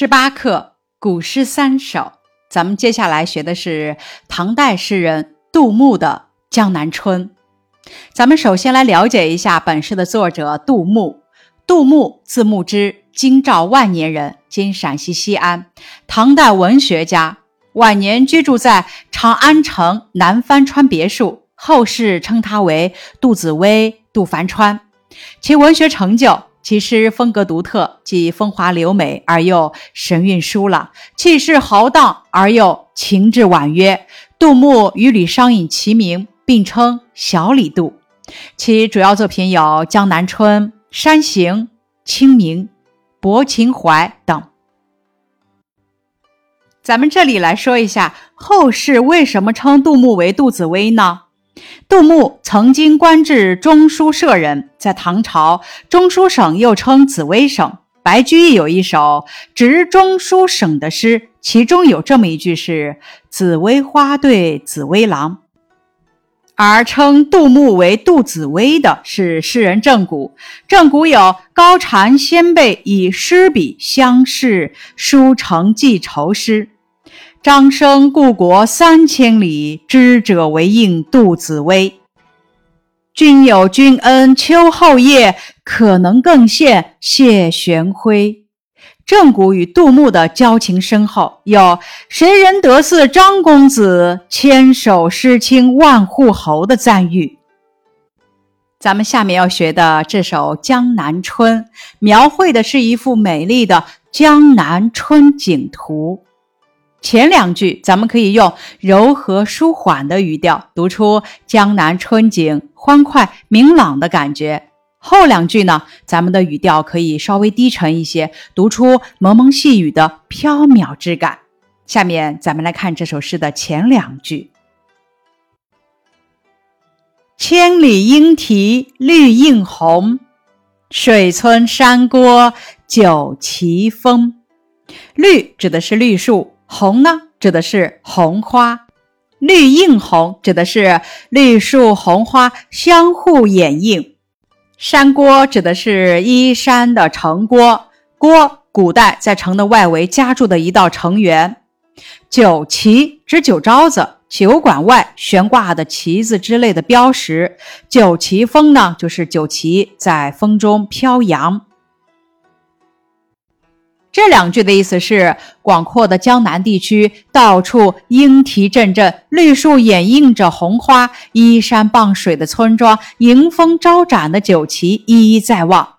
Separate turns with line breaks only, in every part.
十八课古诗三首，咱们接下来学的是唐代诗人杜牧的《江南春》。咱们首先来了解一下本诗的作者杜牧。杜牧字牧之，京兆万年人，今陕西西安，唐代文学家。晚年居住在长安城南帆川别墅，后世称他为杜子威、杜凡川。其文学成就。其诗风格独特，既风华流美而又神韵疏朗，气势豪荡而又情致婉约。杜牧与李商隐齐名，并称“小李杜”。其主要作品有《江南春》《山行》《清明》《泊秦淮》等。咱们这里来说一下，后世为什么称杜牧为杜子威呢？杜牧曾经官至中书舍人，在唐朝，中书省又称紫微省。白居易有一首直中书省的诗，其中有这么一句是“紫薇花对紫薇郎”。而称杜牧为杜子薇的是诗人郑谷。郑谷有“高蝉先辈以诗笔相视，书成寄愁诗”。张生故国三千里，知者为应杜子威。君有君恩秋后夜，可能更羡谢玄辉。郑谷与杜牧的交情深厚，有“谁人得似张公子，千手诗清万户侯”的赞誉。咱们下面要学的这首《江南春》，描绘的是一幅美丽的江南春景图。前两句咱们可以用柔和舒缓的语调读出江南春景欢快明朗的感觉，后两句呢，咱们的语调可以稍微低沉一些，读出蒙蒙细雨的飘渺之感。下面咱们来看这首诗的前两句：千里莺啼绿映红，水村山郭酒旗风。绿指的是绿树。红呢，指的是红花，绿映红指的是绿树红花相互掩映。山郭指的是依山的城郭，郭古代在城的外围加筑的一道城垣。酒旗指酒招子，酒馆外悬挂的旗子之类的标识。酒旗风呢，就是酒旗在风中飘扬。这两句的意思是：广阔的江南地区，到处莺啼阵阵，绿树掩映着红花，依山傍水的村庄，迎风招展的酒旗一一在望。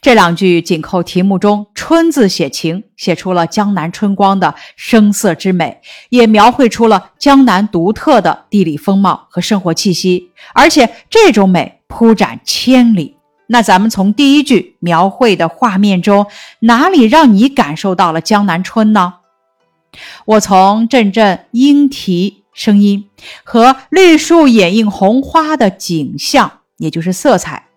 这两句紧扣题目中“春”字写情，写出了江南春光的声色之美，也描绘出了江南独特的地理风貌和生活气息，而且这种美铺展千里。那咱们从第一句描绘的画面中，哪里让你感受到了江南春呢？我从阵阵莺啼声音和绿树掩映红花的景象，也就是色彩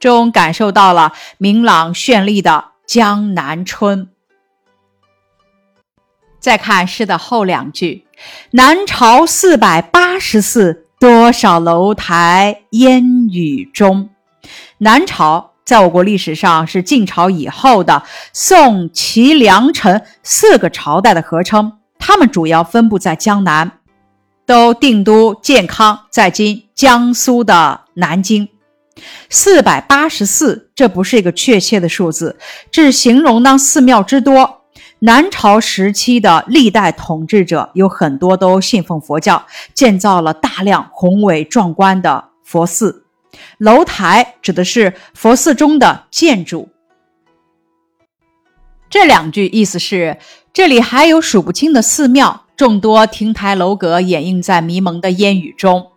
中，感受到了明朗绚丽的江南春。再看诗的后两句：“南朝四百八十寺，多少楼台烟雨中。”南朝在我国历史上是晋朝以后的宋、齐、梁、陈四个朝代的合称，他们主要分布在江南，都定都建康，在今江苏的南京。四百八十四，这不是一个确切的数字，这是形容呢寺庙之多。南朝时期的历代统治者有很多都信奉佛教，建造了大量宏伟壮观的佛寺。楼台指的是佛寺中的建筑。这两句意思是，这里还有数不清的寺庙，众多亭台楼阁掩映在迷蒙的烟雨中。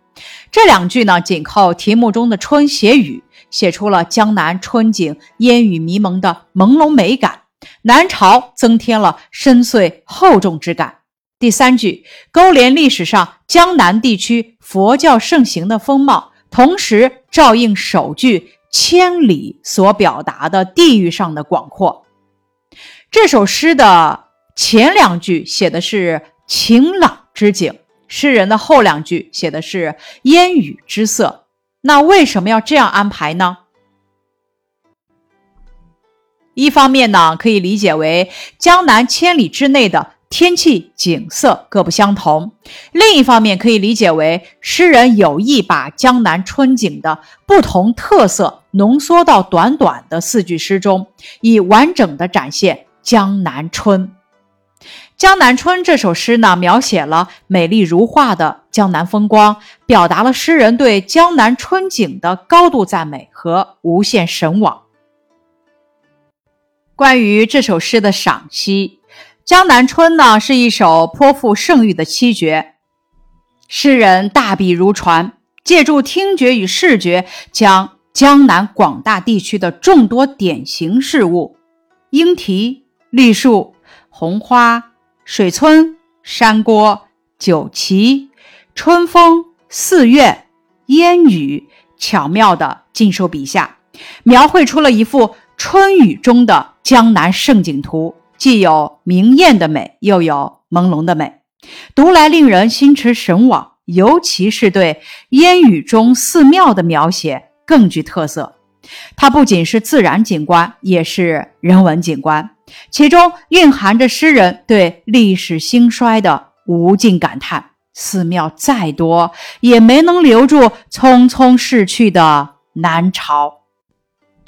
这两句呢，紧扣题目中的“春”写雨，写出了江南春景烟雨迷蒙的朦胧美感。南朝增添了深邃厚重之感。第三句勾连历史上江南地区佛教盛行的风貌。同时照应首句“千里”所表达的地域上的广阔。这首诗的前两句写的是晴朗之景，诗人的后两句写的是烟雨之色。那为什么要这样安排呢？一方面呢，可以理解为江南千里之内的天气景色各不相同；另一方面，可以理解为诗人有意把江南春景的不同特色浓缩到短短的四句诗中，以完整的展现江南春。《江南春》这首诗呢，描写了美丽如画的江南风光，表达了诗人对江南春景的高度赞美和无限神往。关于这首诗的赏析，《江南春》呢是一首颇富盛誉的七绝。诗人大笔如船，借助听觉与视觉，将江南广大地区的众多典型事物——莺啼、绿树、红花。水村、山郭、酒旗、春风、四月、烟雨，巧妙地尽收笔下，描绘出了一幅春雨中的江南胜景图，既有明艳的美，又有朦胧的美，读来令人心驰神往。尤其是对烟雨中寺庙的描写更具特色，它不仅是自然景观，也是人文景观。其中蕴含着诗人对历史兴衰的无尽感叹。寺庙再多，也没能留住匆匆逝去的南朝。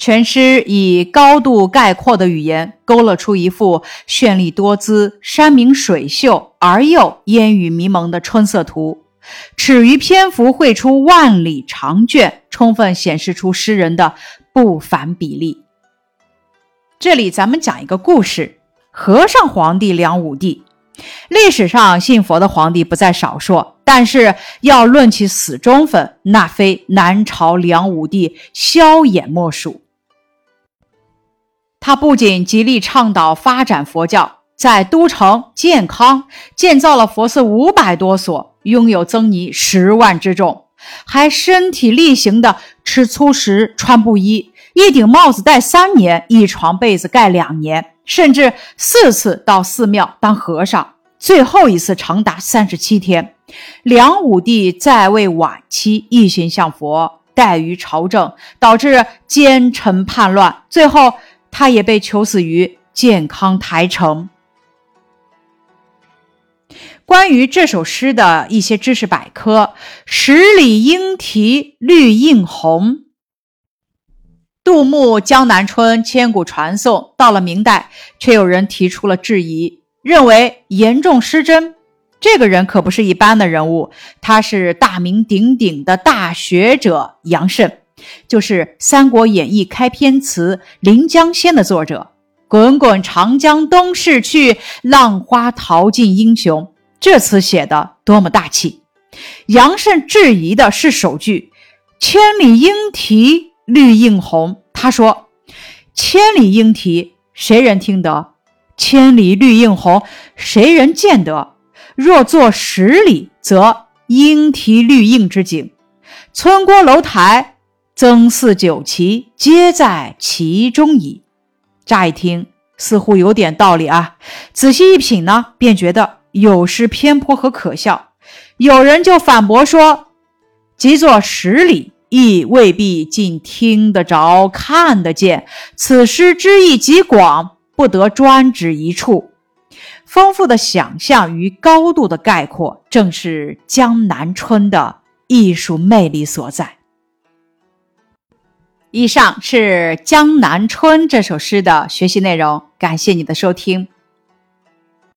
全诗以高度概括的语言，勾勒出一幅绚丽多姿、山明水秀而又烟雨迷蒙的春色图，尺于篇幅绘出万里长卷，充分显示出诗人的不凡比例。这里咱们讲一个故事：和尚皇帝梁武帝。历史上信佛的皇帝不在少数，但是要论起死忠粉，那非南朝梁武帝萧衍莫属。他不仅极力倡导发展佛教，在都城建康建造了佛寺五百多所，拥有僧尼十万之众，还身体力行的吃粗食、穿布衣。一顶帽子戴三年，一床被子盖两年，甚至四次到寺庙当和尚，最后一次长达三十七天。梁武帝在位晚期，一心向佛，怠于朝政，导致奸臣叛乱，最后他也被囚死于健康台城。关于这首诗的一些知识百科：十里莺啼绿映红。杜牧《江南春》千古传颂，到了明代，却有人提出了质疑，认为严重失真。这个人可不是一般的人物，他是大名鼎鼎的大学者杨慎，就是《三国演义》开篇词《临江仙》的作者。滚滚长江东逝去，浪花淘尽英雄。这词写的多么大气！杨慎质疑的是首句“千里莺啼”。绿映红，他说：“千里莺啼，谁人听得？千里绿映红，谁人见得？若作十里，则莺啼绿映之景，村郭楼台、曾四九旗，皆在其中矣。”乍一听，似乎有点道理啊。仔细一品呢，便觉得有失偏颇和可笑。有人就反驳说：“即作十里。”亦未必尽听得着、看得见。此诗之意极广，不得专指一处。丰富的想象与高度的概括，正是江南春的艺术魅力所在。以上是《江南春》这首诗的学习内容，感谢你的收听。